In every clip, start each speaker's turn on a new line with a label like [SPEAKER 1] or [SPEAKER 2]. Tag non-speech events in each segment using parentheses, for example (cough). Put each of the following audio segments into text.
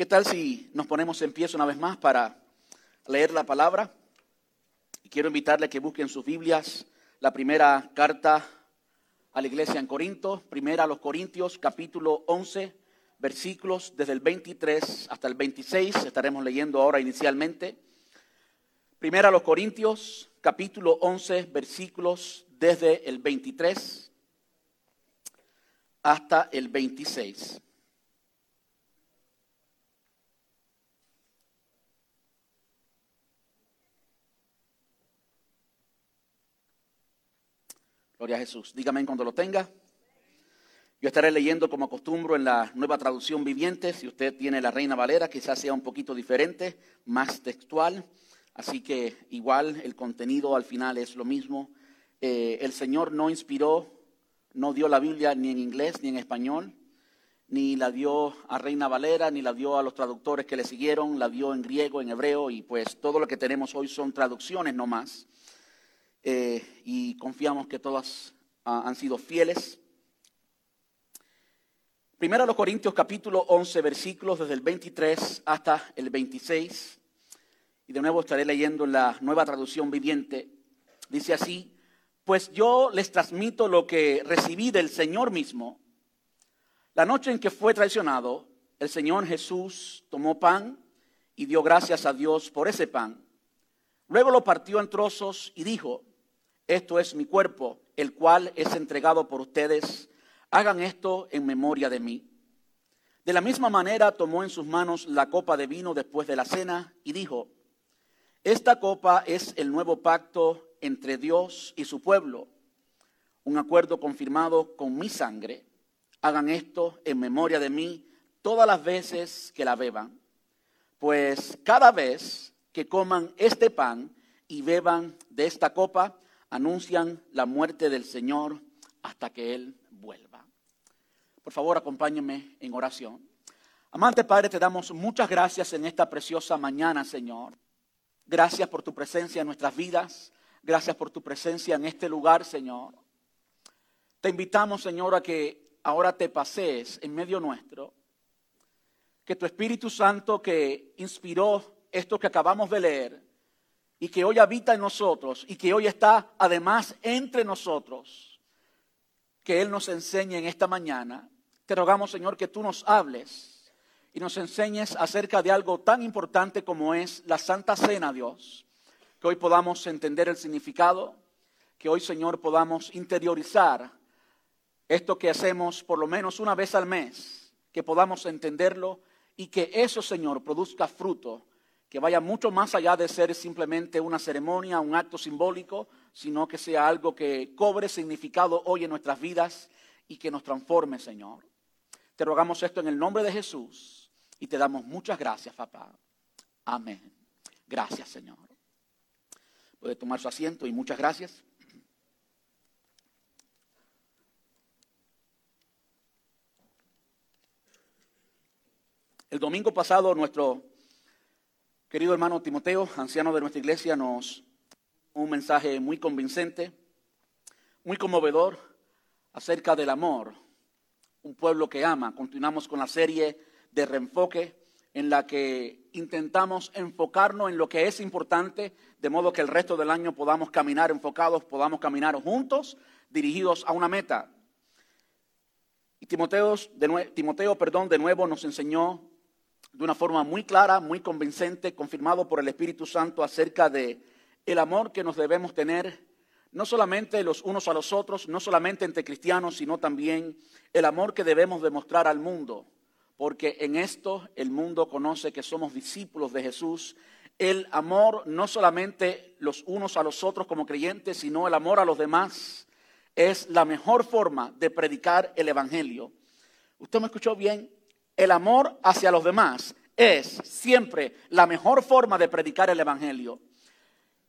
[SPEAKER 1] ¿Qué tal si nos ponemos en pie una vez más para leer la palabra? Quiero invitarle a que busquen sus Biblias la primera carta a la iglesia en Corinto, primera a los Corintios, capítulo 11, versículos desde el 23 hasta el 26, estaremos leyendo ahora inicialmente. Primera a los Corintios, capítulo 11, versículos desde el 23 hasta el 26. Gloria a Jesús. Dígame cuando lo tenga. Yo estaré leyendo como acostumbro en la nueva traducción viviente. Si usted tiene la Reina Valera, quizás sea un poquito diferente, más textual. Así que igual el contenido al final es lo mismo. Eh, el Señor no inspiró, no dio la Biblia ni en inglés ni en español, ni la dio a Reina Valera, ni la dio a los traductores que le siguieron, la dio en griego, en hebreo, y pues todo lo que tenemos hoy son traducciones no más. Eh, y confiamos que todas ah, han sido fieles. Primero a los Corintios capítulo 11 versículos desde el 23 hasta el 26. Y de nuevo estaré leyendo en la nueva traducción viviente. Dice así, pues yo les transmito lo que recibí del Señor mismo. La noche en que fue traicionado, el Señor Jesús tomó pan y dio gracias a Dios por ese pan. Luego lo partió en trozos y dijo, esto es mi cuerpo, el cual es entregado por ustedes. Hagan esto en memoria de mí. De la misma manera tomó en sus manos la copa de vino después de la cena y dijo, esta copa es el nuevo pacto entre Dios y su pueblo, un acuerdo confirmado con mi sangre. Hagan esto en memoria de mí todas las veces que la beban, pues cada vez que coman este pan y beban de esta copa, anuncian la muerte del Señor hasta que Él vuelva. Por favor, acompáñenme en oración. Amante Padre, te damos muchas gracias en esta preciosa mañana, Señor. Gracias por tu presencia en nuestras vidas. Gracias por tu presencia en este lugar, Señor. Te invitamos, Señor, a que ahora te pasees en medio nuestro. Que tu Espíritu Santo que inspiró esto que acabamos de leer, y que hoy habita en nosotros y que hoy está además entre nosotros, que Él nos enseñe en esta mañana. Te rogamos, Señor, que tú nos hables y nos enseñes acerca de algo tan importante como es la Santa Cena, Dios. Que hoy podamos entender el significado, que hoy, Señor, podamos interiorizar esto que hacemos por lo menos una vez al mes, que podamos entenderlo y que eso, Señor, produzca fruto que vaya mucho más allá de ser simplemente una ceremonia, un acto simbólico, sino que sea algo que cobre significado hoy en nuestras vidas y que nos transforme, Señor. Te rogamos esto en el nombre de Jesús y te damos muchas gracias, papá. Amén. Gracias, Señor. Puede tomar su asiento y muchas gracias. El domingo pasado nuestro Querido hermano Timoteo, anciano de nuestra iglesia, nos un mensaje muy convincente, muy conmovedor acerca del amor, un pueblo que ama. Continuamos con la serie de reenfoque en la que intentamos enfocarnos en lo que es importante, de modo que el resto del año podamos caminar enfocados, podamos caminar juntos, dirigidos a una meta. Y Timoteo, Timoteo perdón, de nuevo nos enseñó de una forma muy clara, muy convincente, confirmado por el Espíritu Santo acerca de el amor que nos debemos tener no solamente los unos a los otros, no solamente entre cristianos, sino también el amor que debemos demostrar al mundo, porque en esto el mundo conoce que somos discípulos de Jesús. El amor no solamente los unos a los otros como creyentes, sino el amor a los demás es la mejor forma de predicar el Evangelio. ¿Usted me escuchó bien? El amor hacia los demás es siempre la mejor forma de predicar el Evangelio.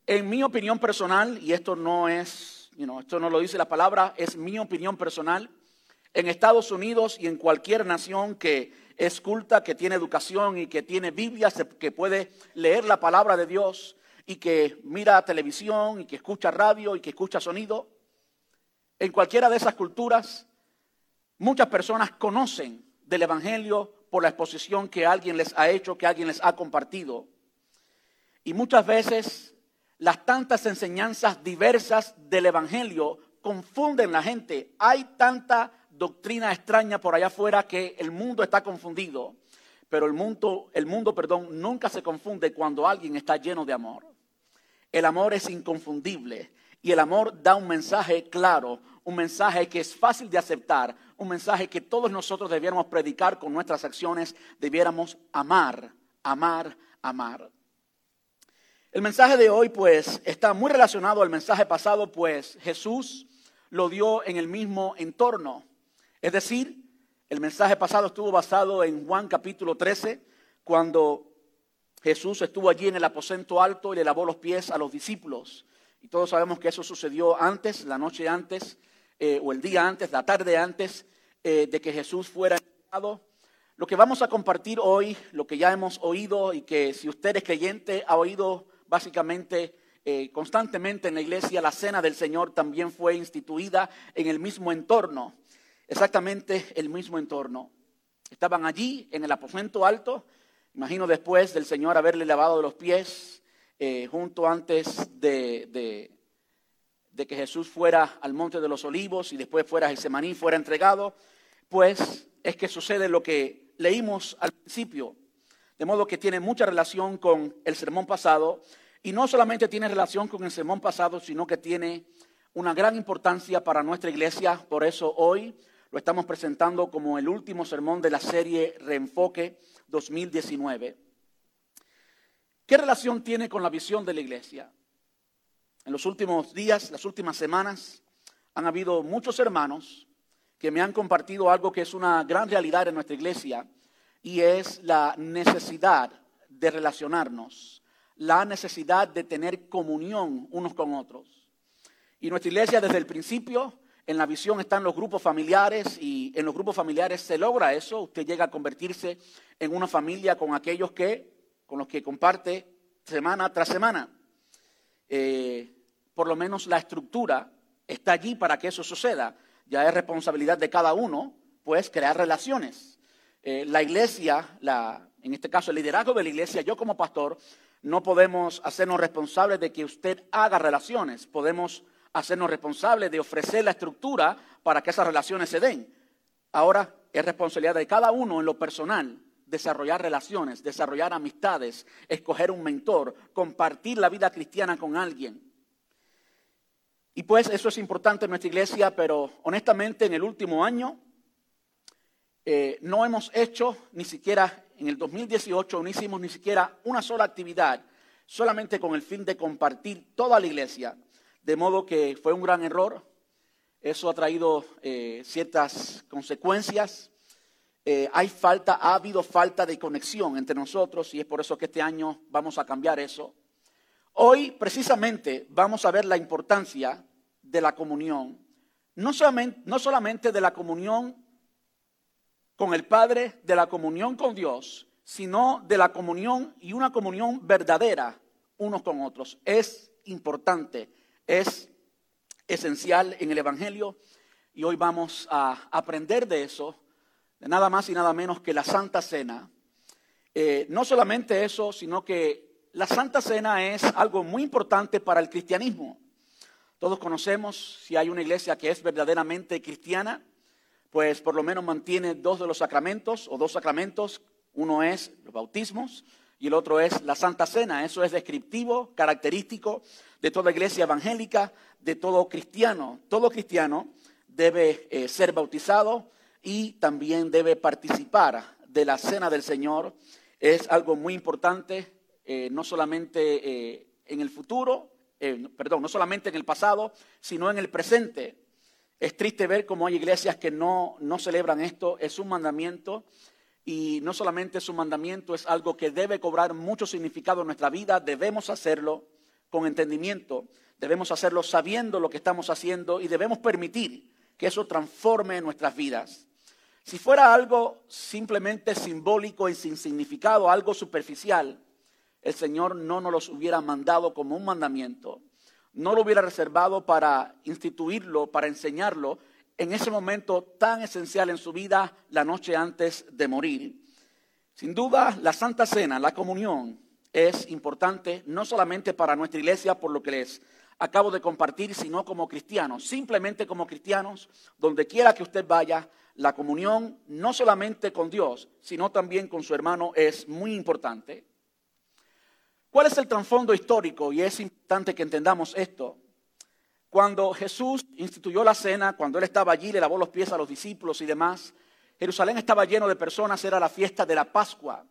[SPEAKER 1] En mi opinión personal, y esto no es, esto no lo dice la palabra, es mi opinión personal, en Estados Unidos y en cualquier nación que es culta, que tiene educación y que tiene Biblia, que puede leer la palabra de Dios y que mira televisión y que escucha radio y que escucha sonido, en cualquiera de esas culturas, muchas personas conocen del Evangelio por la exposición que alguien les ha hecho, que alguien les ha compartido. Y muchas veces las tantas enseñanzas diversas del Evangelio confunden la gente. Hay tanta doctrina extraña por allá afuera que el mundo está confundido. Pero el mundo, el mundo, perdón, nunca se confunde cuando alguien está lleno de amor. El amor es inconfundible y el amor da un mensaje claro, un mensaje que es fácil de aceptar, un mensaje que todos nosotros debiéramos predicar con nuestras acciones, debiéramos amar, amar, amar. El mensaje de hoy pues está muy relacionado al mensaje pasado, pues Jesús lo dio en el mismo entorno. Es decir, el mensaje pasado estuvo basado en Juan capítulo 13, cuando Jesús estuvo allí en el aposento alto y le lavó los pies a los discípulos. Y todos sabemos que eso sucedió antes, la noche antes, eh, o el día antes, la tarde antes eh, de que Jesús fuera enviado. Lo que vamos a compartir hoy, lo que ya hemos oído y que si usted es creyente ha oído básicamente eh, constantemente en la iglesia, la cena del Señor también fue instituida en el mismo entorno, exactamente el mismo entorno. Estaban allí en el aposento alto, imagino después del Señor haberle lavado los pies, eh, junto antes de, de, que Jesús fuera al monte de los olivos y después fuera a Semaní, fuera entregado, pues es que sucede lo que leímos al principio, de modo que tiene mucha relación con el sermón pasado y no solamente tiene relación con el sermón pasado, sino que tiene una gran importancia para nuestra iglesia. Por eso hoy lo estamos presentando como el último sermón de la serie Reenfoque 2019. ¿Qué relación tiene con la visión de la iglesia? En los últimos días, las últimas semanas, han habido muchos hermanos que me han compartido algo que es una gran realidad en nuestra iglesia y es la necesidad de relacionarnos la necesidad de tener comunión unos con otros. Y nuestra iglesia desde el principio, en la visión están los grupos familiares y en los grupos familiares se logra eso. Usted llega a convertirse en una familia con aquellos que, con los que comparte semana tras semana. Eh, por lo menos la estructura está allí para que eso suceda. Ya es responsabilidad de cada uno, pues, crear relaciones. Eh, la iglesia, en este caso el liderazgo de la iglesia, yo como pastor, no podemos hacernos responsables de que usted haga relaciones, podemos hacernos responsables de ofrecer la estructura para que esas relaciones se den. Ahora es responsabilidad de cada uno en lo personal desarrollar relaciones, desarrollar amistades, escoger un mentor, compartir la vida cristiana con alguien. Y pues eso es importante en nuestra iglesia, pero honestamente en el último año eh, no hemos hecho ni siquiera en el 2018 no hicimos ni siquiera una sola actividad, solamente con el fin de compartir toda la iglesia, de modo que fue un gran error. Eso ha traído eh, ciertas consecuencias. Eh, hay falta, ha habido falta de conexión entre nosotros y es por eso que este año vamos a cambiar eso. Hoy precisamente vamos a ver la importancia de la comunión, no solamente, no solamente de la comunión con el Padre, de la comunión con Dios, sino de la comunión y una comunión verdadera unos con otros. Es importante, es esencial en el Evangelio y hoy vamos a aprender de eso, de nada más y nada menos que la Santa Cena. Eh, no solamente eso, sino que la Santa Cena es algo muy importante para el cristianismo. Todos conocemos si hay una iglesia que es verdaderamente cristiana, pues por lo menos mantiene dos de los sacramentos o dos sacramentos. Uno es los bautismos y el otro es la Santa Cena. Eso es descriptivo, característico de toda iglesia evangélica, de todo cristiano. Todo cristiano debe eh, ser bautizado y también debe participar de la Cena del Señor. Es algo muy importante, eh, no solamente eh, en el futuro, perdón, no solamente en el pasado, sino en el presente. Es triste ver cómo hay iglesias que no, no celebran esto. Es un mandamiento y no solamente es un mandamiento, es algo que debe cobrar mucho significado en nuestra vida. Debemos hacerlo con entendimiento, debemos hacerlo sabiendo lo que estamos haciendo y debemos permitir que eso transforme nuestras vidas. Si fuera algo simplemente simbólico y sin significado, algo superficial, el Señor no nos lo hubiera mandado como un mandamiento no lo hubiera reservado para instituirlo, para enseñarlo en ese momento tan esencial en su vida, la noche antes de morir. Sin duda, la Santa Cena, la comunión, es importante no solamente para nuestra iglesia, por lo que les acabo de compartir, sino como cristianos, simplemente como cristianos, donde quiera que usted vaya, la comunión no solamente con Dios, sino también con su hermano es muy importante. ¿Cuál es el trasfondo histórico? Y es importante que entendamos esto. Cuando Jesús instituyó la cena, cuando él estaba allí, le lavó los pies a los discípulos y demás, Jerusalén estaba lleno de personas, era la fiesta de la Pascua.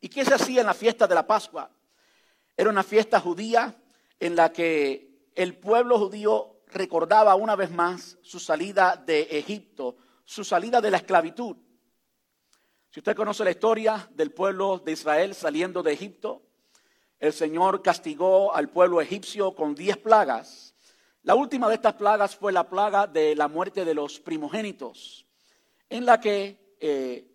[SPEAKER 1] ¿Y qué se hacía en la fiesta de la Pascua? Era una fiesta judía en la que el pueblo judío recordaba una vez más su salida de Egipto, su salida de la esclavitud. Si usted conoce la historia del pueblo de Israel saliendo de Egipto, el Señor castigó al pueblo egipcio con diez plagas. La última de estas plagas fue la plaga de la muerte de los primogénitos, en la que eh,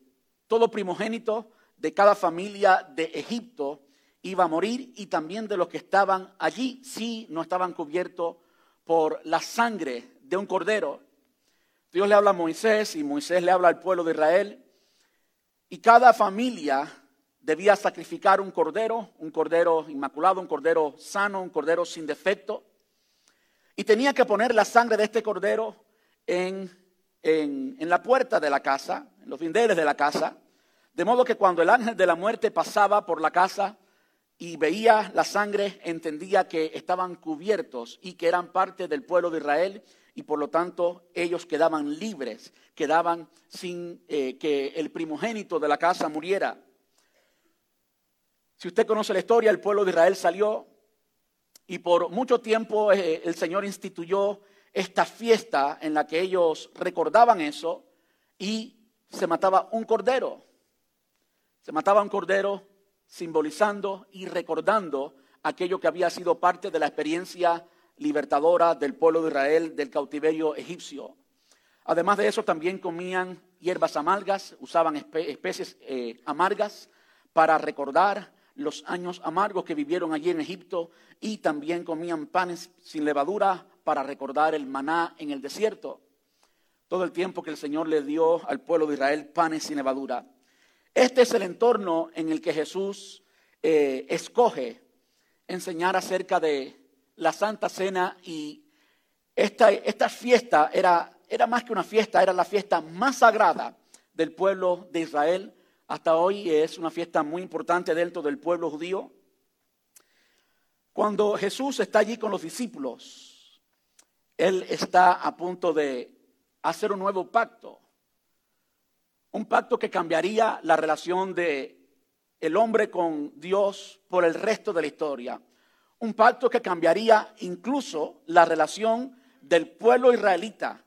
[SPEAKER 1] todo primogénito de cada familia de Egipto iba a morir y también de los que estaban allí si no estaban cubiertos por la sangre de un cordero. Dios le habla a Moisés y Moisés le habla al pueblo de Israel. Y cada familia debía sacrificar un cordero, un cordero inmaculado, un cordero sano, un cordero sin defecto. Y tenía que poner la sangre de este cordero en, en, la puerta de la casa, en los dindeles de la casa, de modo que cuando el ángel de la muerte pasaba por la casa, y veía la sangre, entendía que estaban cubiertos y que eran parte del pueblo de Israel y por lo tanto ellos quedaban libres, quedaban sin eh, que el primogénito de la casa muriera. Si usted conoce la historia, el pueblo de Israel salió y por mucho tiempo eh, el Señor instituyó esta fiesta en la que ellos recordaban eso y se mataba un cordero. Se mataba un cordero simbolizando y recordando aquello que había sido parte de la experiencia libertadora del pueblo de Israel del cautiverio egipcio. Además de eso, también comían hierbas amargas, usaban especies eh, amargas para recordar los años amargos que vivieron allí en Egipto y también comían panes sin levadura para recordar el maná en el desierto. Todo el tiempo que el Señor le dio al pueblo de Israel panes sin levadura. Este es el entorno en el que Jesús eh, escoge enseñar acerca de la Santa Cena y esta, esta fiesta era, era más que una fiesta, era la fiesta más sagrada del pueblo de Israel. Hasta hoy es una fiesta muy importante dentro del pueblo judío. Cuando Jesús está allí con los discípulos, Él está a punto de hacer un nuevo pacto. Un pacto que cambiaría la relación de el hombre con Dios por el resto de la historia. Un pacto que cambiaría incluso la relación del pueblo israelita,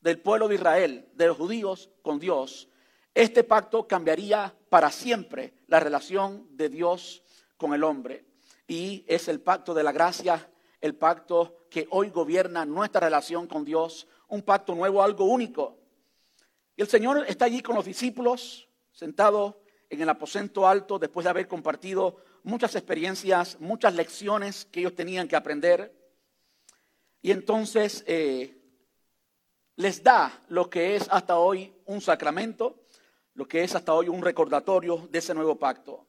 [SPEAKER 1] del pueblo de Israel, de los judíos con Dios. Este pacto cambiaría para siempre la relación de Dios con el hombre. Y es el pacto de la gracia, el pacto que hoy gobierna nuestra relación con Dios, un pacto nuevo, algo único, y el Señor está allí con los discípulos, sentado en el aposento alto, después de haber compartido muchas experiencias, muchas lecciones que ellos tenían que aprender. Y entonces eh, les da lo que es hasta hoy un sacramento, lo que es hasta hoy un recordatorio de ese nuevo pacto.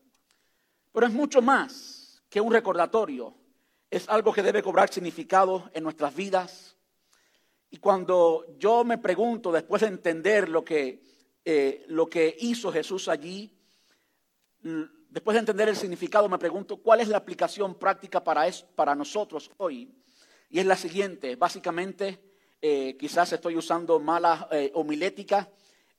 [SPEAKER 1] Pero es mucho más que un recordatorio, es algo que debe cobrar significado en nuestras vidas, y cuando yo me pregunto, después de entender lo que, eh, lo que hizo Jesús allí, después de entender el significado, me pregunto cuál es la aplicación práctica para, para nosotros hoy. Y es la siguiente, básicamente, eh, quizás estoy usando mala eh, homilética,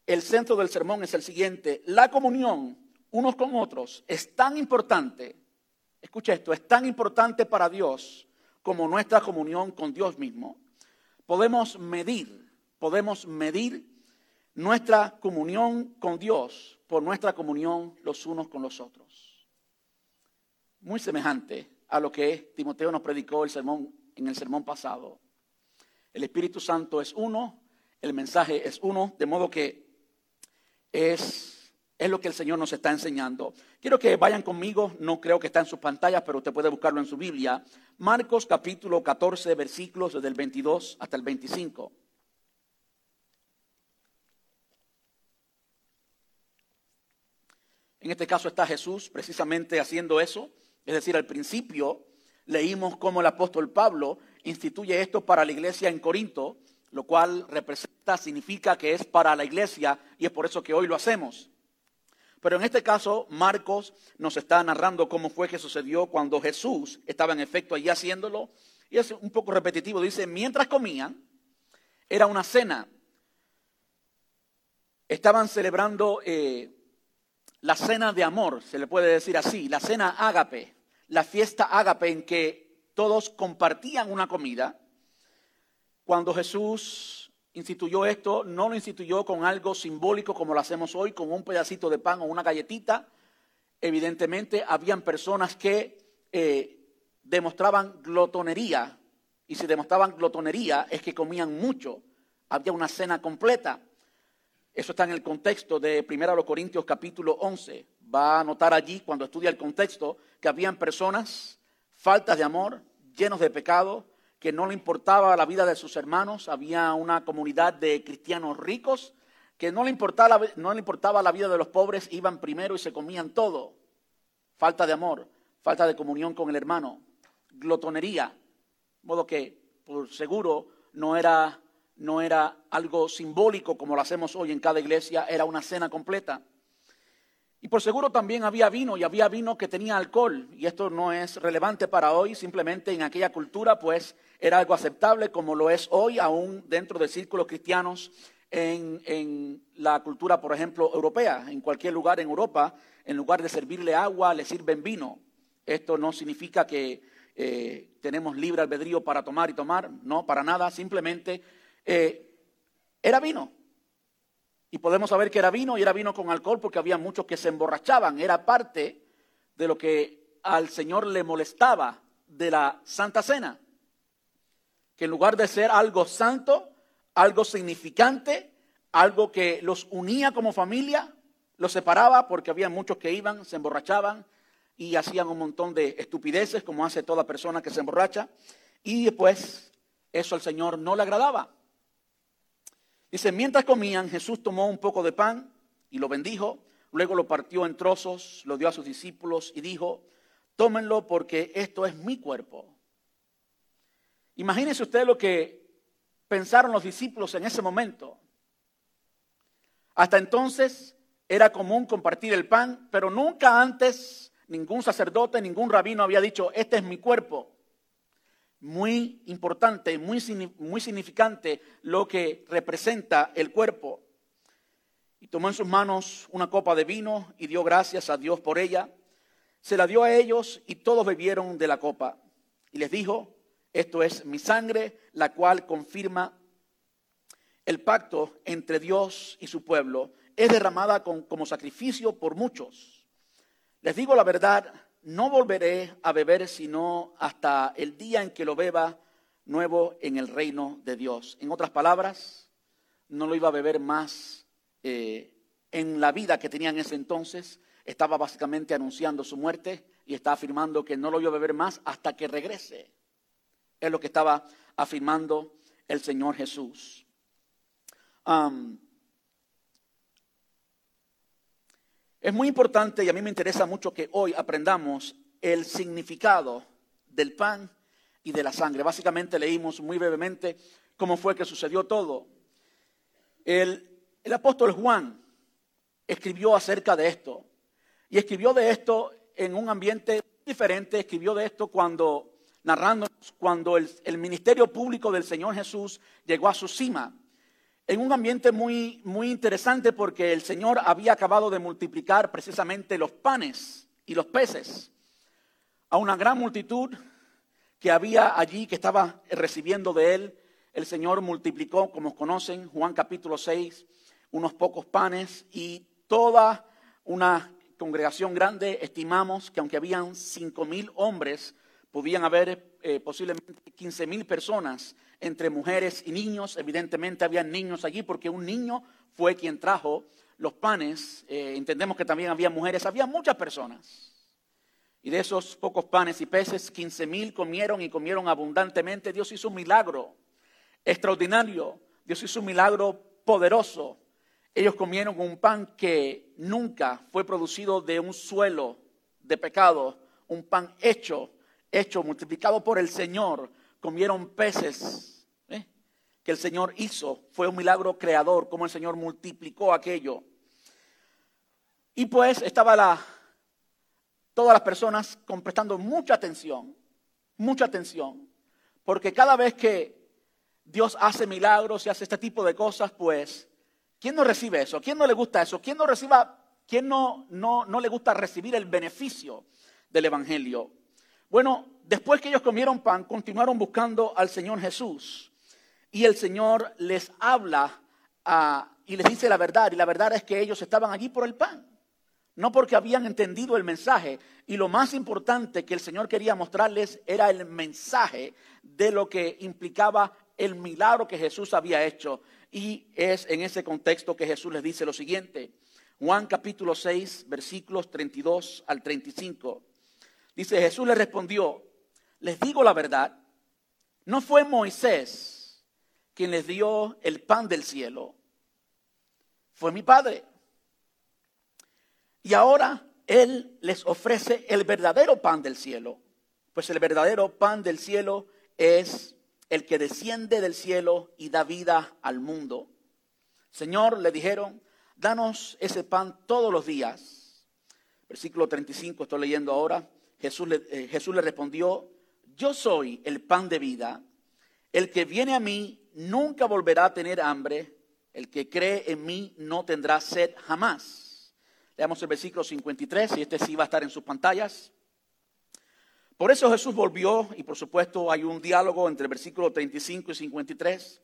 [SPEAKER 1] el centro del sermón es el siguiente, la comunión unos con otros es tan importante, escucha esto, es tan importante para Dios como nuestra comunión con Dios mismo podemos medir, podemos medir nuestra comunión con Dios por nuestra comunión los unos con los otros. Muy semejante a lo que Timoteo nos predicó el sermón, en el sermón pasado. El Espíritu Santo es uno, el mensaje es uno, de modo que es es lo que el Señor nos está enseñando. Quiero que vayan conmigo, no creo que está en sus pantallas, pero usted puede buscarlo en su Biblia. Marcos capítulo 14, versículos desde el 22 hasta el 25. En este caso está Jesús precisamente haciendo eso. Es decir, al principio leímos cómo el apóstol Pablo instituye esto para la iglesia en Corinto, lo cual representa, significa que es para la iglesia y es por eso que hoy lo hacemos. Pero en este caso, Marcos nos está narrando cómo fue que sucedió cuando Jesús estaba en efecto allí haciéndolo. Y es un poco repetitivo. Dice, mientras comían, era una cena. Estaban celebrando eh, la cena de amor, se le puede decir así, la cena ágape, la fiesta ágape en que todos compartían una comida. Cuando Jesús instituyó esto, no lo instituyó con algo simbólico como lo hacemos hoy, con un pedacito de pan o una galletita. Evidentemente, habían personas que eh, demostraban glotonería, y si demostraban glotonería es que comían mucho, había una cena completa. Eso está en el contexto de 1 Corintios capítulo 11. Va a notar allí, cuando estudia el contexto, que habían personas faltas de amor, llenos de pecado, que no le importaba la vida de sus hermanos. Había una comunidad de cristianos ricos que no le importaba, no le importaba la vida de los pobres, iban primero y se comían todo. Falta de amor, falta de comunión con el hermano, glotonería. De modo que, por seguro, no era no era algo simbólico como lo hacemos hoy en cada iglesia, era una cena completa. Y por seguro también había vino y había vino que tenía alcohol. Y esto no es relevante para hoy, simplemente en aquella cultura pues era algo aceptable como lo es hoy, aún dentro de círculos cristianos en, en la cultura, por ejemplo, europea. En cualquier lugar en Europa, en lugar de servirle agua, le sirven vino. Esto no significa que eh, tenemos libre albedrío para tomar y tomar, no, para nada, simplemente eh, era vino. Y podemos saber que era vino y era vino con alcohol porque había muchos que se emborrachaban. Era parte de lo que al Señor le molestaba de la Santa Cena. Que en lugar de ser algo santo, algo significante, algo que los unía como familia, los separaba porque había muchos que iban, se emborrachaban y hacían un montón de estupideces como hace toda persona que se emborracha. Y después eso al Señor no le agradaba. Dice, mientras comían, Jesús tomó un poco de pan y lo bendijo, luego lo partió en trozos, lo dio a sus discípulos y dijo, tómenlo porque esto es mi cuerpo. Imagínense usted lo que pensaron los discípulos en ese momento. Hasta entonces era común compartir el pan, pero nunca antes ningún sacerdote, ningún rabino había dicho, este es mi cuerpo muy importante, muy, muy significante lo que representa el cuerpo. Y tomó en sus manos una copa de vino y dio gracias a Dios por ella. Se la dio a ellos y todos bebieron de la copa. Y les dijo, esto es mi sangre, la cual confirma el pacto entre Dios y su pueblo. Es derramada como sacrificio por muchos. Les digo la verdad, no volveré a beber sino hasta el día en que lo beba nuevo en el reino de Dios. En otras palabras, no lo iba a beber más eh, en la vida que tenía en ese entonces. Estaba básicamente anunciando su muerte y está afirmando que no lo iba a beber más hasta que regrese. Es lo que estaba afirmando el Señor Jesús. Es muy importante y a mí me interesa mucho que hoy aprendamos el significado del pan y de la sangre. Básicamente leímos muy brevemente cómo fue que sucedió todo. El, apóstol Juan escribió acerca de esto y escribió de esto en un ambiente diferente, escribió de esto cuando, narrando, cuando el ministerio público del Señor Jesús llegó a su cima en un ambiente muy, muy interesante porque el Señor había acabado de multiplicar precisamente los panes y los peces a una gran multitud que había allí, que estaba recibiendo de él. El Señor multiplicó, como conocen, Juan capítulo 6, unos pocos panes y toda una congregación grande, estimamos que aunque habían cinco mil hombres, podían haber eh, posiblemente quince mil personas entre mujeres y niños. Evidentemente había niños allí porque un niño fue quien trajo los panes. Eh, entendemos que también había mujeres, había muchas personas. Y de esos pocos panes y peces, quince mil comieron y comieron abundantemente. Dios hizo un milagro extraordinario. Dios hizo un milagro poderoso Ellos comieron un pan que nunca fue producido de un suelo de pecado, un pan hecho, hecho, multiplicado por el Señor. Comieron peces ¿eh? que el Señor hizo. Fue un milagro creador, como el Señor multiplicó aquello. Y pues estaba la, todas las personas prestando mucha atención, mucha atención, porque cada vez que Dios hace milagros y hace este tipo de cosas, pues ¿Quién no recibe eso? ¿Quién no le gusta eso? ¿Quién no reciba, quién no, no, no le gusta recibir el beneficio del Evangelio? Bueno, después que ellos comieron pan, continuaron buscando al Señor Jesús. Y el Señor les habla ah, y les dice la verdad. Y la verdad es que ellos estaban allí por el pan. No porque habían entendido el mensaje. Y lo más importante que el Señor quería mostrarles era el mensaje de lo que implicaba el milagro que Jesús había hecho. Y es en ese contexto que Jesús les dice lo siguiente. Juan capítulo 6, versículos 32 al 35. Dice, Jesús le respondió, les digo la verdad, no fue Moisés quien les dio el pan del cielo, fue mi Padre. Y ahora Él les ofrece el verdadero pan del cielo, pues el verdadero pan del cielo es el que desciende del cielo y da vida al mundo. Señor, le dijeron, danos ese pan todos los días. Versículo 35, estoy leyendo ahora. Jesús le, eh, Jesús le respondió, yo soy el pan de vida. El que viene a mí nunca volverá a tener hambre. El que cree en mí no tendrá sed jamás. Leamos el versículo 53 y este sí va a estar en sus pantallas. Por eso Jesús volvió y por supuesto hay un diálogo entre el versículo 35 y 53.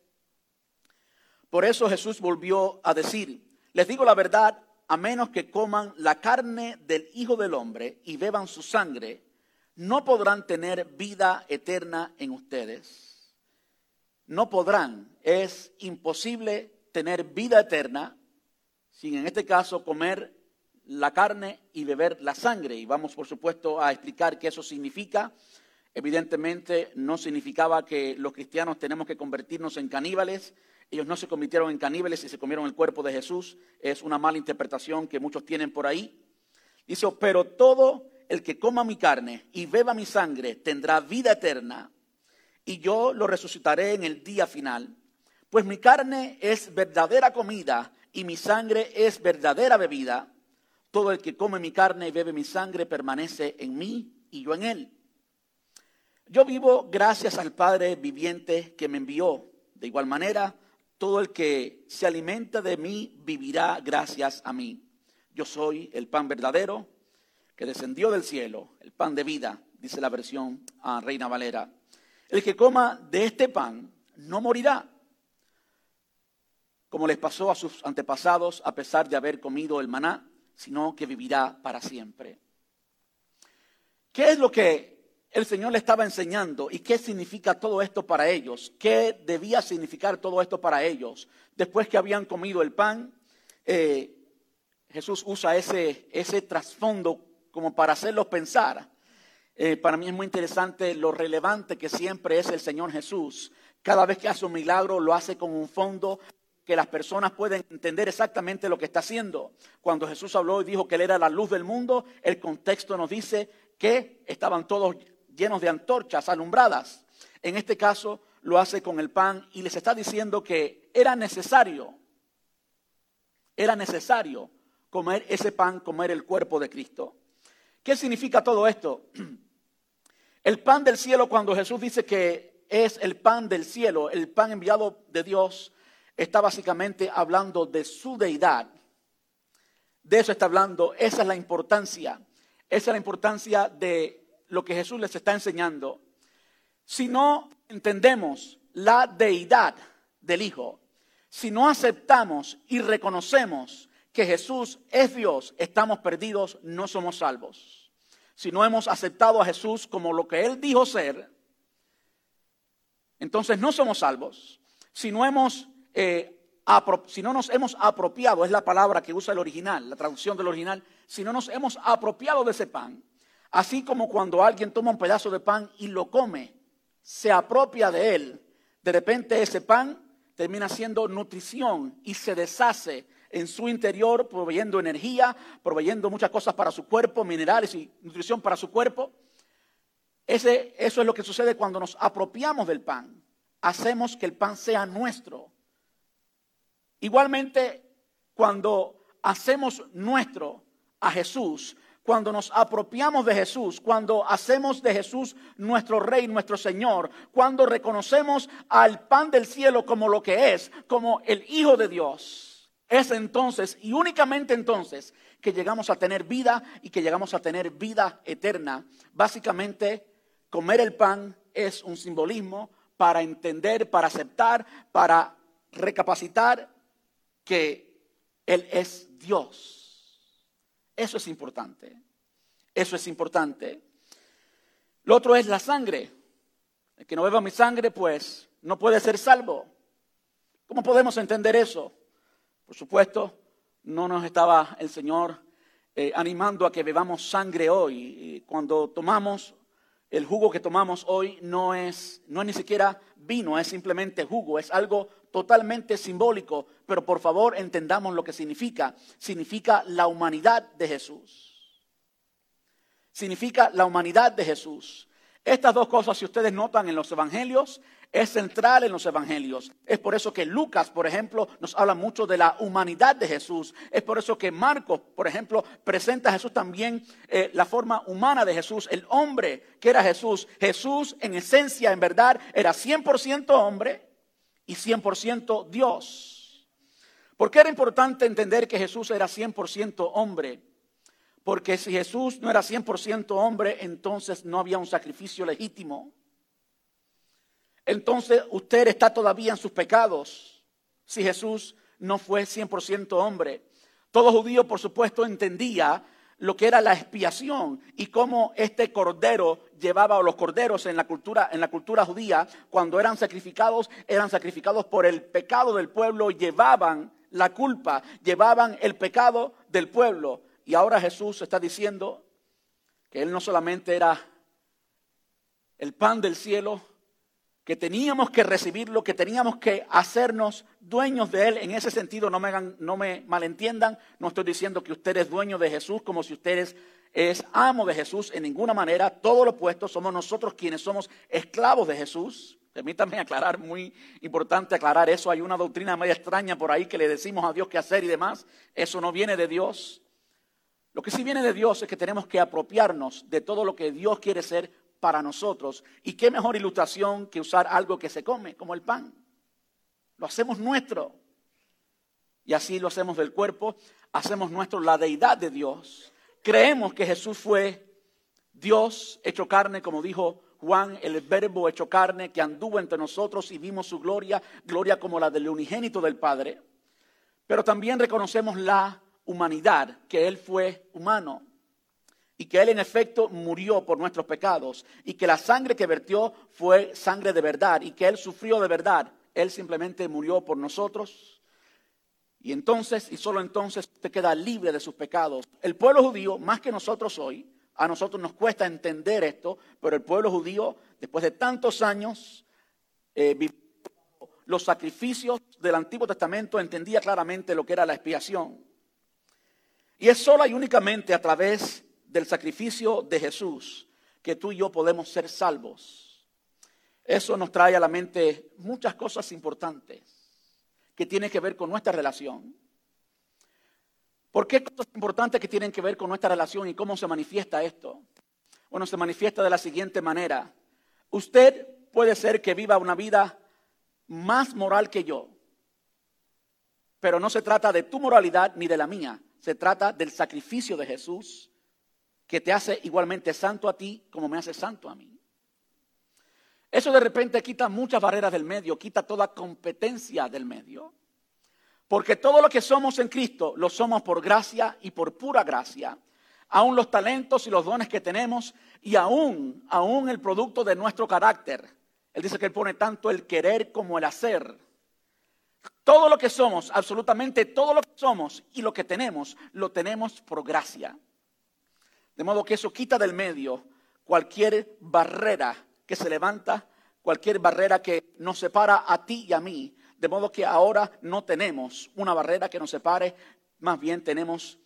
[SPEAKER 1] Por eso Jesús volvió a decir, les digo la verdad, a menos que coman la carne del Hijo del Hombre y beban su sangre, no podrán tener vida eterna en ustedes. No podrán, es imposible tener vida eterna sin en este caso comer la carne y beber la sangre. Y vamos, por supuesto, a explicar qué eso significa. Evidentemente no significaba que los cristianos tenemos que convertirnos en caníbales. Ellos no se convirtieron en caníbales y se comieron el cuerpo de Jesús. Es una mala interpretación que muchos tienen por ahí. Dice, pero todo el que coma mi carne y beba mi sangre tendrá vida eterna y yo lo resucitaré en el día final. Pues mi carne es verdadera comida y mi sangre es verdadera bebida. Todo el que come mi carne y bebe mi sangre permanece en mí y yo en él. Yo vivo gracias al Padre viviente que me envió. De igual manera, todo el que se alimenta de mí vivirá gracias a mí. Yo soy el pan verdadero que descendió del cielo, el pan de vida, dice la versión a Reina Valera. El que coma de este pan no morirá, como les pasó a sus antepasados a pesar de haber comido el maná sino que vivirá para siempre. ¿Qué es lo que el Señor le estaba enseñando y qué significa todo esto para ellos? ¿Qué debía significar todo esto para ellos? Después que habían comido el pan, eh, Jesús usa ese, ese trasfondo como para hacerlos pensar. Eh, para mí es muy interesante lo relevante que siempre es el Señor Jesús. Cada vez que hace un milagro lo hace con un fondo que las personas pueden entender exactamente lo que está haciendo. Cuando Jesús habló y dijo que Él era la luz del mundo, el contexto nos dice que estaban todos llenos de antorchas alumbradas. En este caso lo hace con el pan y les está diciendo que era necesario, era necesario comer ese pan, comer el cuerpo de Cristo. ¿Qué significa todo esto? (clears throat) El pan del cielo, cuando Jesús dice que es el pan del cielo, el pan enviado de Dios, está básicamente hablando de su deidad. De eso está hablando, esa es la importancia, esa es la importancia de lo que Jesús les está enseñando. Si no entendemos la deidad del Hijo, si no aceptamos y reconocemos que Jesús es Dios, estamos perdidos, no somos salvos. Si no hemos aceptado a Jesús como lo que Él dijo ser, entonces no somos salvos. Si no hemos eh, si no nos hemos apropiado, es la palabra que usa el original, la traducción del original, si no nos hemos apropiado de ese pan, así como cuando alguien toma un pedazo de pan y lo come, se apropia de él, de repente ese pan termina siendo nutrición y se deshace en su interior, proveyendo energía, proveyendo muchas cosas para su cuerpo, minerales y nutrición para su cuerpo. Ese, eso es lo que sucede cuando nos apropiamos del pan. Hacemos que el pan sea nuestro. Igualmente, cuando hacemos nuestro a Jesús, cuando nos apropiamos de Jesús, cuando hacemos de Jesús nuestro Rey, nuestro Señor, cuando reconocemos al pan del cielo como lo que es, como el Hijo de Dios, es entonces y únicamente entonces que llegamos a tener vida y que llegamos a tener vida eterna. Básicamente, comer el pan es un simbolismo para entender, para aceptar, para recapacitar que Él es Dios. Eso es importante. Eso es importante. Lo otro es la sangre. El que no beba mi sangre, pues, no puede ser salvo. ¿Cómo podemos entender eso? Por supuesto, no nos estaba el Señor eh, animando a que bebamos sangre hoy. Cuando tomamos el jugo que tomamos hoy no es, no es ni siquiera vino, es simplemente jugo, es algo totalmente simbólico, pero por favor entendamos lo que significa. Significa la humanidad de Jesús. Significa la humanidad de Jesús. Estas dos cosas, si ustedes notan en los evangelios, es central en los evangelios. Es por eso que Lucas, por ejemplo, nos habla mucho de la humanidad de Jesús. Es por eso que Marcos, por ejemplo, presenta a Jesús también eh, la forma humana de Jesús, el hombre que era Jesús. Jesús, en esencia, en verdad, era 100% hombre y 100% Dios. ¿Por qué era importante entender que Jesús era 100% hombre? Porque si Jesús no era 100% hombre, entonces no había un sacrificio legítimo. Entonces usted está todavía en sus pecados si Jesús no fue 100% hombre. Todo judío, por supuesto, entendía lo que era la expiación y cómo este cordero llevaba, o los corderos en la cultura, en la cultura judía, cuando eran sacrificados, eran sacrificados por el pecado del pueblo, llevaban la culpa, llevaban el pecado del pueblo. Y ahora Jesús está diciendo que Él no solamente era el pan del cielo, que teníamos que recibirlo, que teníamos que hacernos dueños de Él. En ese sentido, no me, no me malentiendan, no estoy diciendo que usted es dueño de Jesús como si usted es, amo de Jesús en ninguna manera, todo lo opuesto, somos nosotros quienes somos esclavos de Jesús. Permítanme aclarar, muy importante aclarar eso. Hay una doctrina media extraña por ahí que le decimos a Dios qué hacer y demás. Eso no viene de Dios. Lo que sí viene de Dios es que tenemos que apropiarnos de todo lo que Dios quiere ser para nosotros. Y qué mejor ilustración que usar algo que se come, como el pan. Lo hacemos nuestro. Y así lo hacemos del cuerpo, hacemos nuestro la deidad de Dios. Creemos que Jesús fue Dios hecho carne, como dijo Juan, el verbo hecho carne, que anduvo entre nosotros y vimos su gloria, gloria como la del unigénito del Padre. Pero también reconocemos la humanidad, que Él fue humano y que Él en efecto murió por nuestros pecados y que la sangre que vertió fue sangre de verdad y que Él sufrió de verdad. Él simplemente murió por nosotros. Y entonces, y solo entonces, usted queda libre de sus pecados. El pueblo judío, más que nosotros hoy, a nosotros nos cuesta entender esto, pero el pueblo judío, después de tantos años, eh, los sacrificios del Antiguo Testamento, entendía claramente lo que era la expiación. Y es solo y únicamente a través del sacrificio de Jesús que tú y yo podemos ser salvos. Eso nos trae a la mente muchas cosas importantes que tienen que ver con nuestra relación. ¿Por qué cosas importantes que tienen que ver con nuestra relación y cómo se manifiesta esto? Bueno, se manifiesta de la siguiente manera. Usted puede ser que viva una vida más moral que yo, pero no se trata de tu moralidad ni de la mía, se trata del sacrificio de Jesús que te hace igualmente santo a ti como me hace santo a mí. Eso de repente quita muchas barreras del medio, quita toda competencia del medio. Porque todo lo que somos en Cristo lo somos por gracia y por pura gracia. Aún los talentos y los dones que tenemos y aún, aún el producto de nuestro carácter. Él dice que él pone tanto el querer como el hacer. Todo lo que somos, absolutamente todo lo que somos y lo que tenemos, lo tenemos por gracia. De modo que eso quita del medio cualquier barrera que se levanta, cualquier barrera que nos separa a ti y a mí De modo que ahora no tenemos una barrera que nos separe, más bien tenemos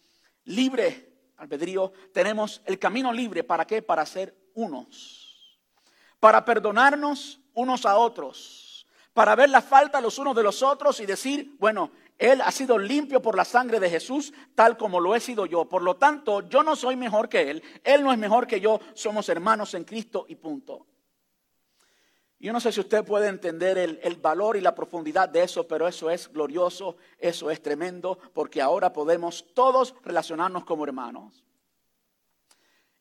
[SPEAKER 1] libre albedrío, tenemos el camino libre. ¿Para qué? Para ser unos. Para perdonarnos unos a otros. Para ver la falta los unos de los otros y decir, bueno, Él ha sido limpio por la sangre de Jesús, tal como lo he sido yo. Por lo tanto, yo no soy mejor que Él. Él no es mejor que yo. Somos hermanos en Cristo y punto. Yo no sé si usted puede entender el, valor y la profundidad de eso, pero eso es glorioso, eso es tremendo, porque ahora podemos todos relacionarnos como hermanos.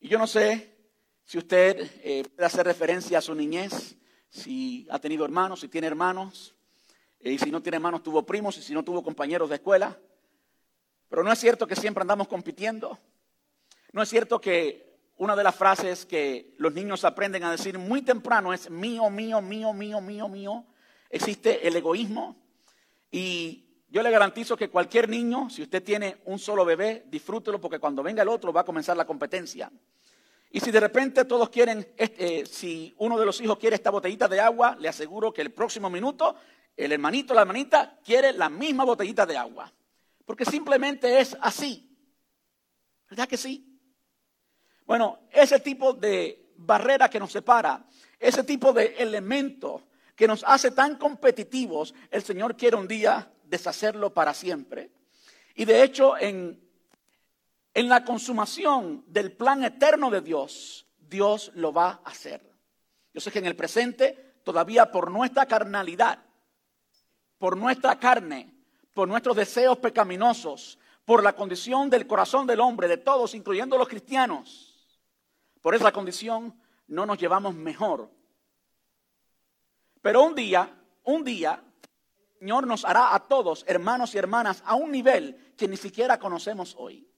[SPEAKER 1] Y yo no sé si usted eh, puede hacer referencia a su niñez, si ha tenido hermanos, si tiene hermanos, y si no tiene hermanos tuvo primos, y si no tuvo compañeros de escuela. Pero no es cierto que siempre andamos compitiendo. No es cierto que una de las frases que los niños aprenden a decir muy temprano es mío, mío, mío, mío, mío, mío. Existe el egoísmo y yo le garantizo que cualquier niño, si usted tiene un solo bebé, disfrútelo porque cuando venga el otro va a comenzar la competencia. Y si de repente todos quieren, eh, si uno de los hijos quiere esta botellita de agua, le aseguro que el próximo minuto el hermanito, la hermanita quiere la misma botellita de agua. Porque simplemente es así. ¿Verdad que sí? Bueno, ese tipo de barrera que nos separa, ese tipo de elemento que nos hace tan competitivos, el Señor quiere un día deshacerlo para siempre. Y de hecho, en, en la consumación del plan eterno de Dios, Dios lo va a hacer. Yo sé que en el presente, todavía por nuestra carnalidad, por nuestra carne, por nuestros deseos pecaminosos, por la condición del corazón del hombre, de todos, incluyendo los cristianos, por esa condición no nos llevamos mejor. Pero un día, un día, el Señor nos hará a todos, hermanos y hermanas, a un nivel que ni siquiera conocemos hoy.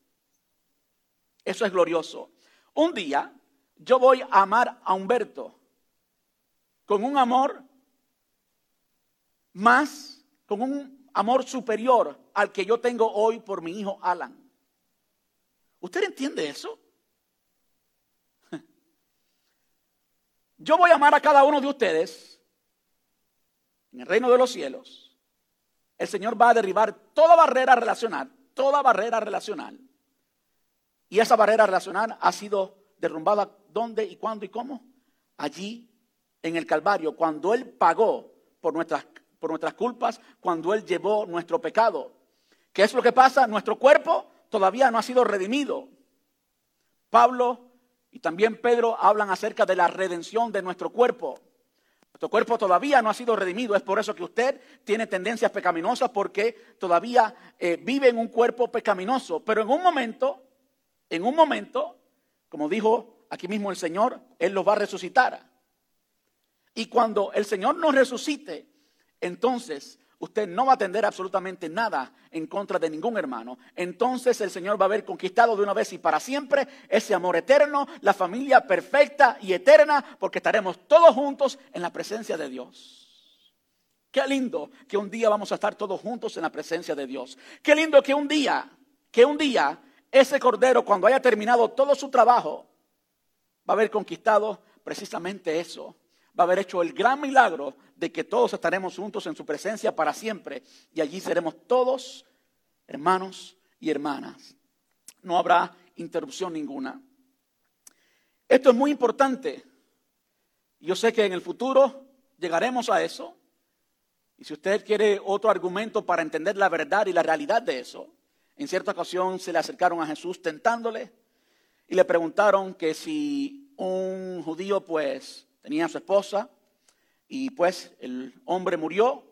[SPEAKER 1] Eso es glorioso. Un día yo voy a amar a Humberto con un amor más, con un amor superior al que yo tengo hoy por mi hijo Alan. ¿Usted entiende eso? (laughs) Yo voy a amar a cada uno de ustedes en el reino de los cielos. El Señor va a derribar toda barrera relacional, toda barrera relacional. Y esa barrera relacional ha sido derrumbada ¿dónde y cuándo y cómo? Allí en el Calvario, cuando Él pagó por nuestras, por nuestras culpas, cuando Él llevó nuestro pecado. ¿Qué es lo que pasa? Nuestro cuerpo todavía no ha sido redimido. Pablo y también Pedro hablan acerca de la redención de nuestro cuerpo. Nuestro cuerpo todavía no ha sido redimido, es por eso que usted tiene tendencias pecaminosas porque todavía eh, vive en un cuerpo pecaminoso. Pero en un momento, en un momento, como dijo aquí mismo el Señor, Él los va a resucitar. Y cuando el Señor nos resucite, entonces usted no va a atender absolutamente nada en contra de ningún hermano. Entonces el Señor va a haber conquistado de una vez y para siempre ese amor eterno, la familia perfecta y eterna, porque estaremos todos juntos en la presencia de Dios. Qué lindo que un día vamos a estar todos juntos en la presencia de Dios. Qué lindo que un día, que un día ese cordero cuando haya terminado todo su trabajo va a haber conquistado precisamente eso. Va a haber hecho el gran milagro de que todos estaremos juntos en su presencia para siempre y allí seremos todos hermanos y hermanas. No habrá interrupción ninguna. Esto es muy importante. Yo sé que en el futuro llegaremos a eso. Y si usted quiere otro argumento para entender la verdad y la realidad de eso, en cierta ocasión se le acercaron a Jesús tentándole y le preguntaron que si un judío pues tenía a su esposa y pues el hombre murió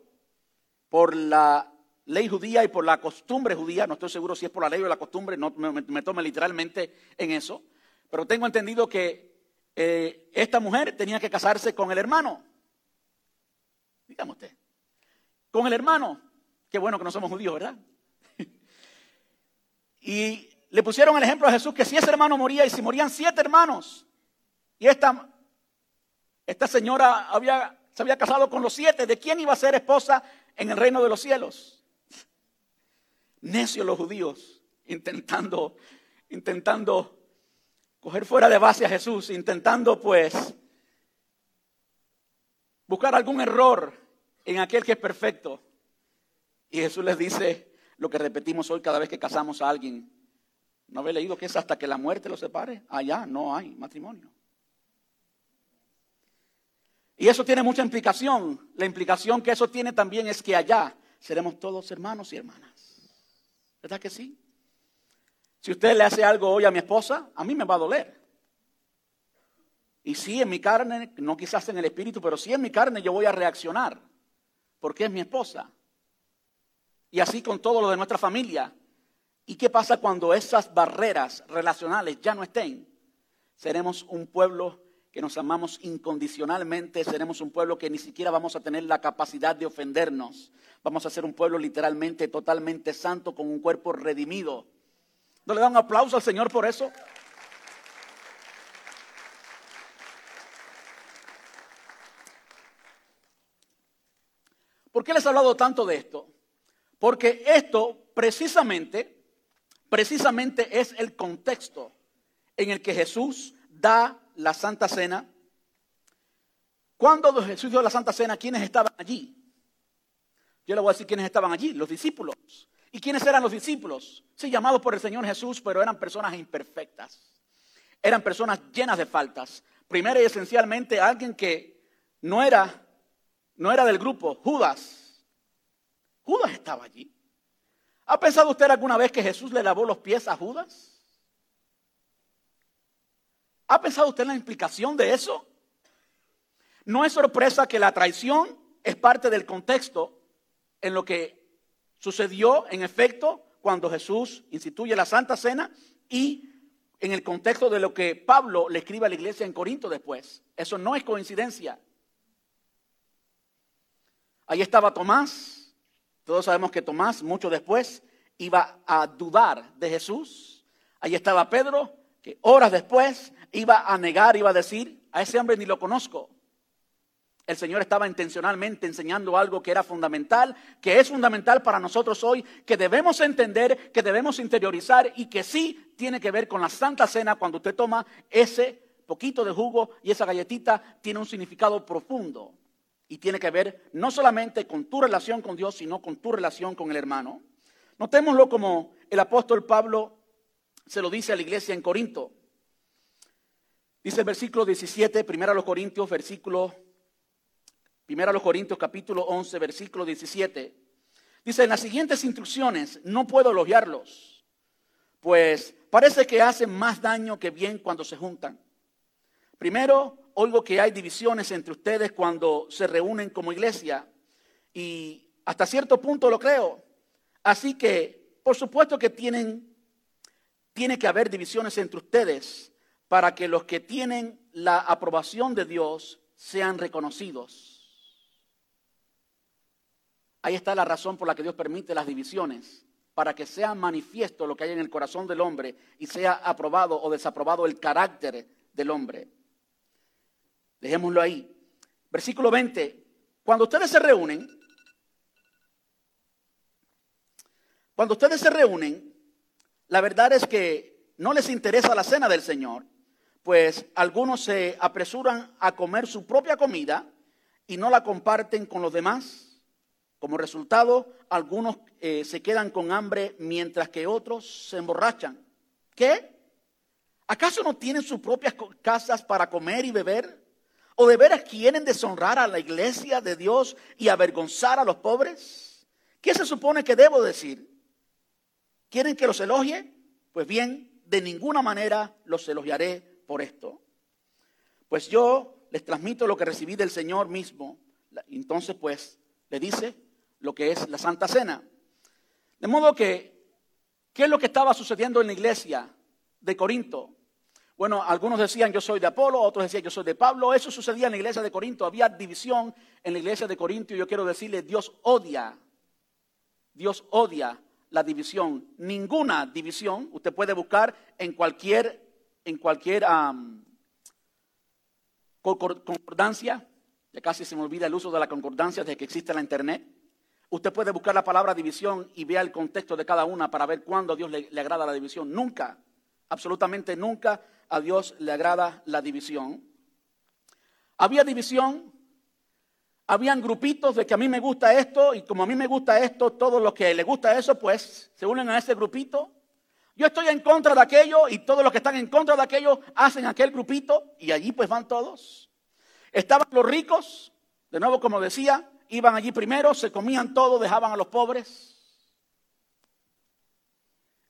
[SPEAKER 1] por la ley judía y por la costumbre judía, no estoy seguro si es por la ley o la costumbre, no me, tome literalmente en eso, pero tengo entendido que eh, esta mujer tenía que casarse con el hermano. Dígame usted, con el hermano, qué bueno que no somos judíos, ¿verdad? (laughs) y le pusieron el ejemplo a Jesús que si ese hermano moría y si morían siete hermanos, y esta, esta señora había se había casado con los siete. ¿De quién iba a ser esposa en el reino de los cielos? Necios los judíos, intentando, intentando coger fuera de base a Jesús, intentando pues buscar algún error en aquel que es perfecto. Y Jesús les dice lo que repetimos hoy cada vez que casamos a alguien. ¿No habéis leído que es hasta que la muerte los separe? Allá no hay matrimonio. Y eso tiene mucha implicación. La implicación que eso tiene también es que allá seremos todos hermanos y hermanas. ¿Verdad que sí? Si usted le hace algo hoy a mi esposa, a mí me va a doler. Y sí, en mi carne, no quizás en el espíritu, pero sí en mi carne yo voy a reaccionar, porque es mi esposa. Y así con todo lo de nuestra familia. ¿Y qué pasa cuando esas barreras relacionales ya no estén? Seremos un pueblo que nos amamos incondicionalmente, seremos un pueblo que ni siquiera vamos a tener la capacidad de ofendernos. Vamos a ser un pueblo literalmente totalmente santo con un cuerpo redimido. ¿No le dan un aplauso al Señor por eso? ¿Por qué les he hablado tanto de esto? Porque esto precisamente, precisamente es el contexto en el que Jesús da la Santa Cena. Cuando Jesús dio la Santa Cena, ¿quiénes estaban allí? Yo le voy a decir quiénes estaban allí, los discípulos. ¿Y quiénes eran los discípulos? Sí, llamados por el Señor Jesús, pero eran personas imperfectas. Eran personas llenas de faltas. Primero y esencialmente alguien que no era, no era del grupo, Judas. Judas estaba allí. ¿Ha pensado usted alguna vez que Jesús le lavó los pies a Judas? ¿Ha pensado usted en la implicación de eso? No es sorpresa que la traición es parte del contexto en lo que sucedió en efecto cuando Jesús instituye la Santa Cena y en el contexto de lo que Pablo le escribe a la iglesia en Corinto después. Eso no es coincidencia. Ahí estaba Tomás. Todos sabemos que Tomás, mucho después, iba a dudar de Jesús. Ahí estaba Pedro, que horas después iba a negar, iba a decir, a ese hombre ni lo conozco. El Señor estaba intencionalmente enseñando algo que era fundamental, que es fundamental para nosotros hoy, que debemos entender, que debemos interiorizar y que sí tiene que ver con la Santa Cena cuando usted toma ese poquito de jugo y esa galletita, tiene un significado profundo y tiene que ver no solamente con tu relación con Dios, sino con tu relación con el hermano. Notémoslo como el apóstol Pablo se lo dice a la iglesia en Corinto. Dice el versículo 17, primero a los Corintios, versículo, primero a los Corintios capítulo 11, versículo 17. Dice, en las siguientes instrucciones no puedo elogiarlos, pues parece que hacen más daño que bien cuando se juntan. Primero, oigo que hay divisiones entre ustedes cuando se reúnen como iglesia y hasta cierto punto lo creo. Así que, por supuesto que tienen, tiene que haber divisiones entre ustedes para que los que tienen la aprobación de Dios sean reconocidos. Ahí está la razón por la que Dios permite las divisiones, para que sea manifiesto lo que hay en el corazón del hombre y sea aprobado o desaprobado el carácter del hombre. Dejémoslo ahí. Versículo 20. Cuando ustedes se reúnen, cuando ustedes se reúnen, la verdad es que no les interesa la cena del Señor, pues algunos se apresuran a comer su propia comida y no la comparten con los demás. Como resultado, algunos eh, se quedan con hambre mientras que otros se emborrachan. ¿Qué? ¿Acaso no tienen sus propias casas para comer y beber? ¿O de veras quieren deshonrar a la iglesia de Dios y avergonzar a los pobres? ¿Qué se supone que debo decir? ¿Quieren que los elogie? Pues bien, de ninguna manera los elogiaré por esto? Pues yo les transmito lo que recibí del Señor mismo. Entonces, pues, le dice lo que es la Santa Cena. De modo que, ¿qué es lo que estaba sucediendo en la iglesia de Corinto? Bueno, algunos decían yo soy de Apolo, otros decían yo soy de Pablo. Eso sucedía en la iglesia de Corinto. Había división en la iglesia de Corinto y yo quiero decirle, Dios odia, Dios odia la división. Ninguna división, usted puede buscar en cualquier en cualquier concordancia, ya casi se me olvida el uso de la concordancia desde que existe la internet. Usted puede buscar la palabra división y vea el contexto de cada una para ver cuándo a Dios le, le agrada la división. Nunca, absolutamente nunca a Dios le agrada la división. Había división, habían grupitos de que a mí me gusta esto y como a mí me gusta esto, todos los que les gusta eso, pues se unen a ese grupito. Yo estoy en contra de aquello y todos los que están en contra de aquello hacen aquel grupito y allí pues van todos. Estaban los ricos, de nuevo como decía, iban allí primero, se comían todo, dejaban a los pobres.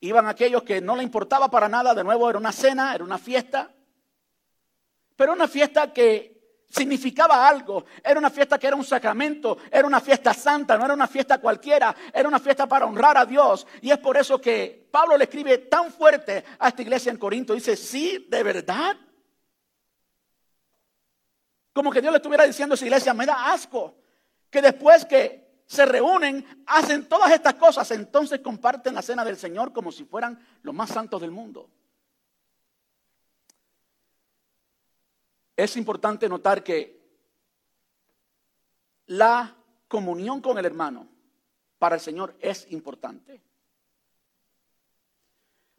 [SPEAKER 1] Iban aquellos que no le importaba para nada, de nuevo era una cena, era una fiesta, pero una fiesta que significaba algo. Era una fiesta que era un sacramento, era una fiesta santa, no era una fiesta cualquiera, era una fiesta para honrar a Dios. Y es por eso que Pablo le escribe tan fuerte a esta iglesia en Corinto. Dice, sí, de verdad. Como que Dios le estuviera diciendo a esa iglesia, me da asco que después que se reúnen, hacen todas estas cosas, entonces comparten la cena del Señor como si fueran los más santos del mundo. Es importante notar que la comunión con el hermano para el Señor es importante.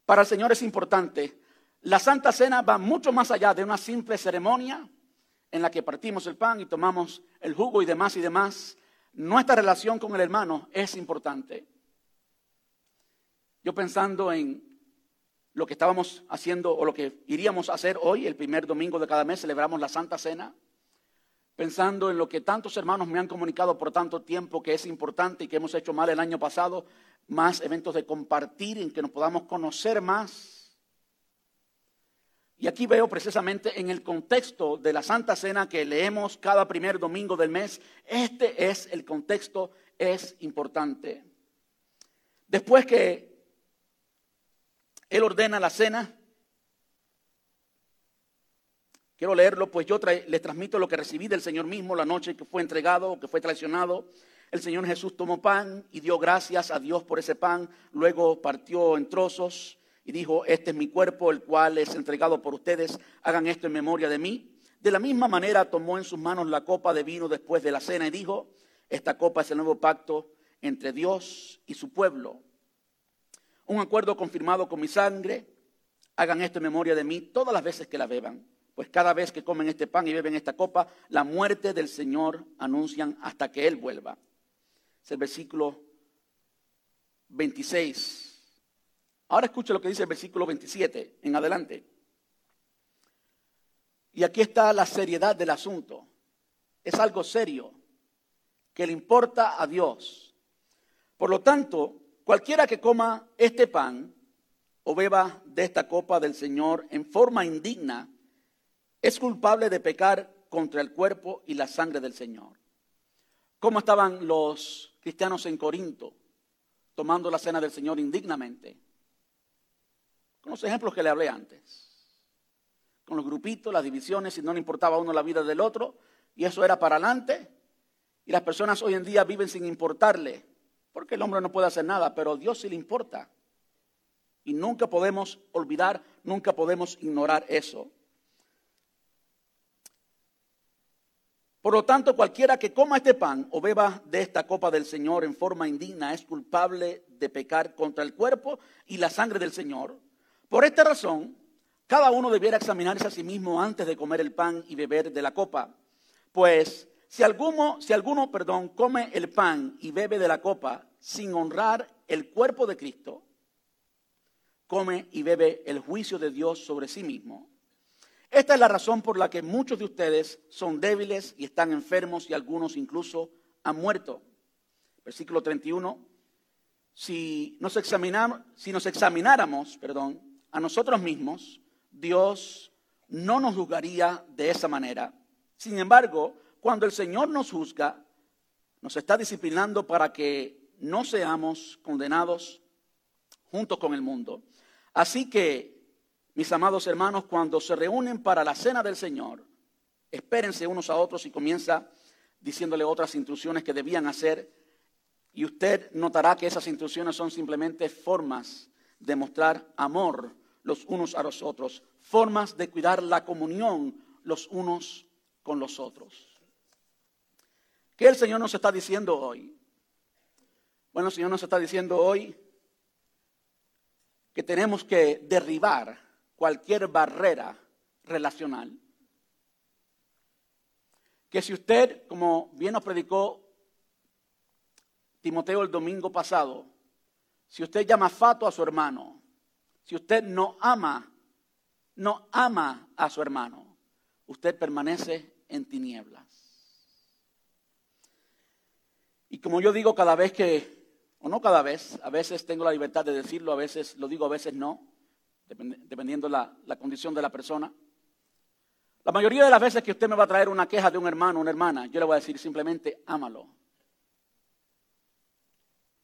[SPEAKER 1] Para el Señor es importante. La Santa Cena va mucho más allá de una simple ceremonia en la que partimos el pan y tomamos el jugo y demás y demás. Nuestra relación con el hermano es importante. Yo pensando en lo que estábamos haciendo o lo que iríamos a hacer hoy, el primer domingo de cada mes, celebramos la Santa Cena, pensando en lo que tantos hermanos me han comunicado por tanto tiempo que es importante y que hemos hecho mal el año pasado, más eventos de compartir en que nos podamos conocer más. Y aquí veo precisamente en el contexto de la Santa Cena que leemos cada primer domingo del mes, este es el contexto, es importante. Después que él ordena la cena. Quiero leerlo, pues yo les transmito lo que recibí del Señor mismo la noche que fue entregado, que fue traicionado. El Señor Jesús tomó pan y dio gracias a Dios por ese pan. Luego partió en trozos y dijo, este es mi cuerpo, el cual es entregado por ustedes. Hagan esto en memoria de mí. De la misma manera tomó en sus manos la copa de vino después de la cena y dijo, esta copa es el nuevo pacto entre Dios y su pueblo un acuerdo confirmado con mi sangre. Hagan esto en memoria de mí todas las veces que la beban, pues cada vez que comen este pan y beben esta copa, la muerte del Señor anuncian hasta que Él vuelva. Es el versículo 26. Ahora escucha lo que dice el versículo 27 en adelante. Y aquí está la seriedad del asunto. Es algo serio que le importa a Dios. Por lo tanto, Cualquiera que coma este pan o beba de esta copa del Señor en forma indigna es culpable de pecar contra el cuerpo y la sangre del Señor. ¿Cómo estaban los cristianos en Corinto tomando la cena del Señor indignamente? Con los ejemplos que le hablé antes. Con los grupitos, las divisiones, y no le importaba a uno la vida del otro, y eso era para adelante. Y las personas hoy en día viven sin importarle porque el hombre no puede hacer nada, pero a Dios sí le importa. Y nunca podemos olvidar, nunca podemos ignorar eso. Por lo tanto, cualquiera que coma este pan o beba de esta copa del Señor en forma indigna es culpable de pecar contra el cuerpo y la sangre del Señor. Por esta razón, cada uno debiera examinarse a sí mismo antes de comer el pan y beber de la copa. Pues si alguno, si alguno, perdón, come el pan y bebe de la copa sin honrar el cuerpo de Cristo, come y bebe el juicio de Dios sobre sí mismo. Esta es la razón por la que muchos de ustedes son débiles y están enfermos y algunos incluso han muerto. Versículo 31. Si nos, si nos examináramos perdón, a nosotros mismos, Dios no nos juzgaría de esa manera. Sin embargo, cuando el Señor nos juzga, nos está disciplinando para que no seamos condenados junto con el mundo. Así que, mis amados hermanos, cuando se reúnen para la cena del Señor, espérense unos a otros y comienza diciéndole otras instrucciones que debían hacer. Y usted notará que esas instrucciones son simplemente formas de mostrar amor los unos a los otros, formas de cuidar la comunión los unos con los otros. ¿Qué el Señor nos está diciendo hoy? Bueno, el Señor nos está diciendo hoy que tenemos que derribar cualquier barrera relacional. que si usted, como bien nos predicó Timoteo el domingo pasado, si usted llama fato a su hermano, si usted no ama, no ama a su hermano, usted permanece en tinieblas. Y como yo digo cada vez que, o no cada vez, a veces tengo la libertad de decirlo, a veces lo digo, a veces no, dependiendo la, la condición de la persona. La mayoría de las veces que usted me va a traer una queja de un hermano una hermana, yo le voy a decir simplemente, ámalo.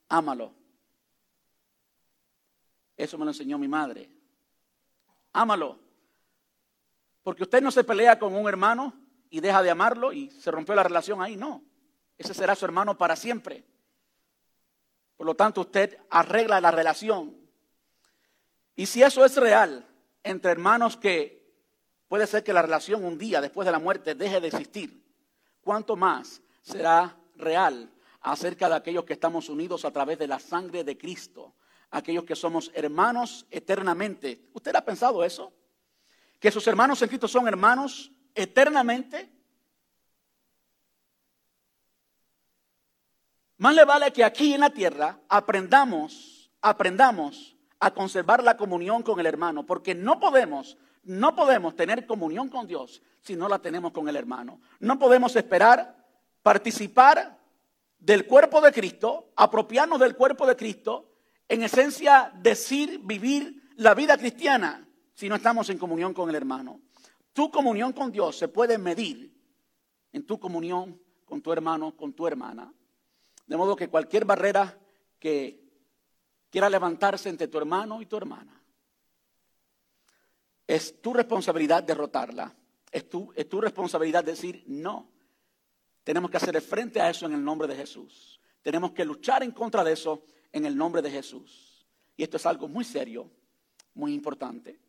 [SPEAKER 1] Ámalo. Eso me lo enseñó mi madre. Ámalo. Porque usted no se pelea con un hermano y deja de amarlo y se rompió la relación ahí, no. Ese será su hermano para siempre. Por lo tanto, usted arregla la relación. Y si eso es real entre hermanos que puede ser que la relación un día después de la muerte deje de existir, ¿cuánto más será real acerca de aquellos que estamos unidos a través de la sangre de Cristo? Aquellos que somos hermanos eternamente. ¿Usted ha pensado eso? Que sus hermanos en Cristo son hermanos eternamente. Más le vale que aquí en la tierra aprendamos, aprendamos a conservar la comunión con el hermano, porque no podemos, no podemos tener comunión con Dios si no la tenemos con el hermano. No podemos esperar participar del cuerpo de Cristo, apropiarnos del cuerpo de Cristo, en esencia decir, vivir la vida cristiana si no estamos en comunión con el hermano. Tu comunión con Dios se puede medir en tu comunión con tu hermano, con tu hermana. De modo que cualquier barrera que quiera levantarse entre tu hermano y tu hermana, es tu responsabilidad derrotarla. Es tu, es tu responsabilidad decir no. Tenemos que hacer frente a eso en el nombre de Jesús. Tenemos que luchar en contra de eso en el nombre de Jesús. Y esto es algo muy serio, muy importante.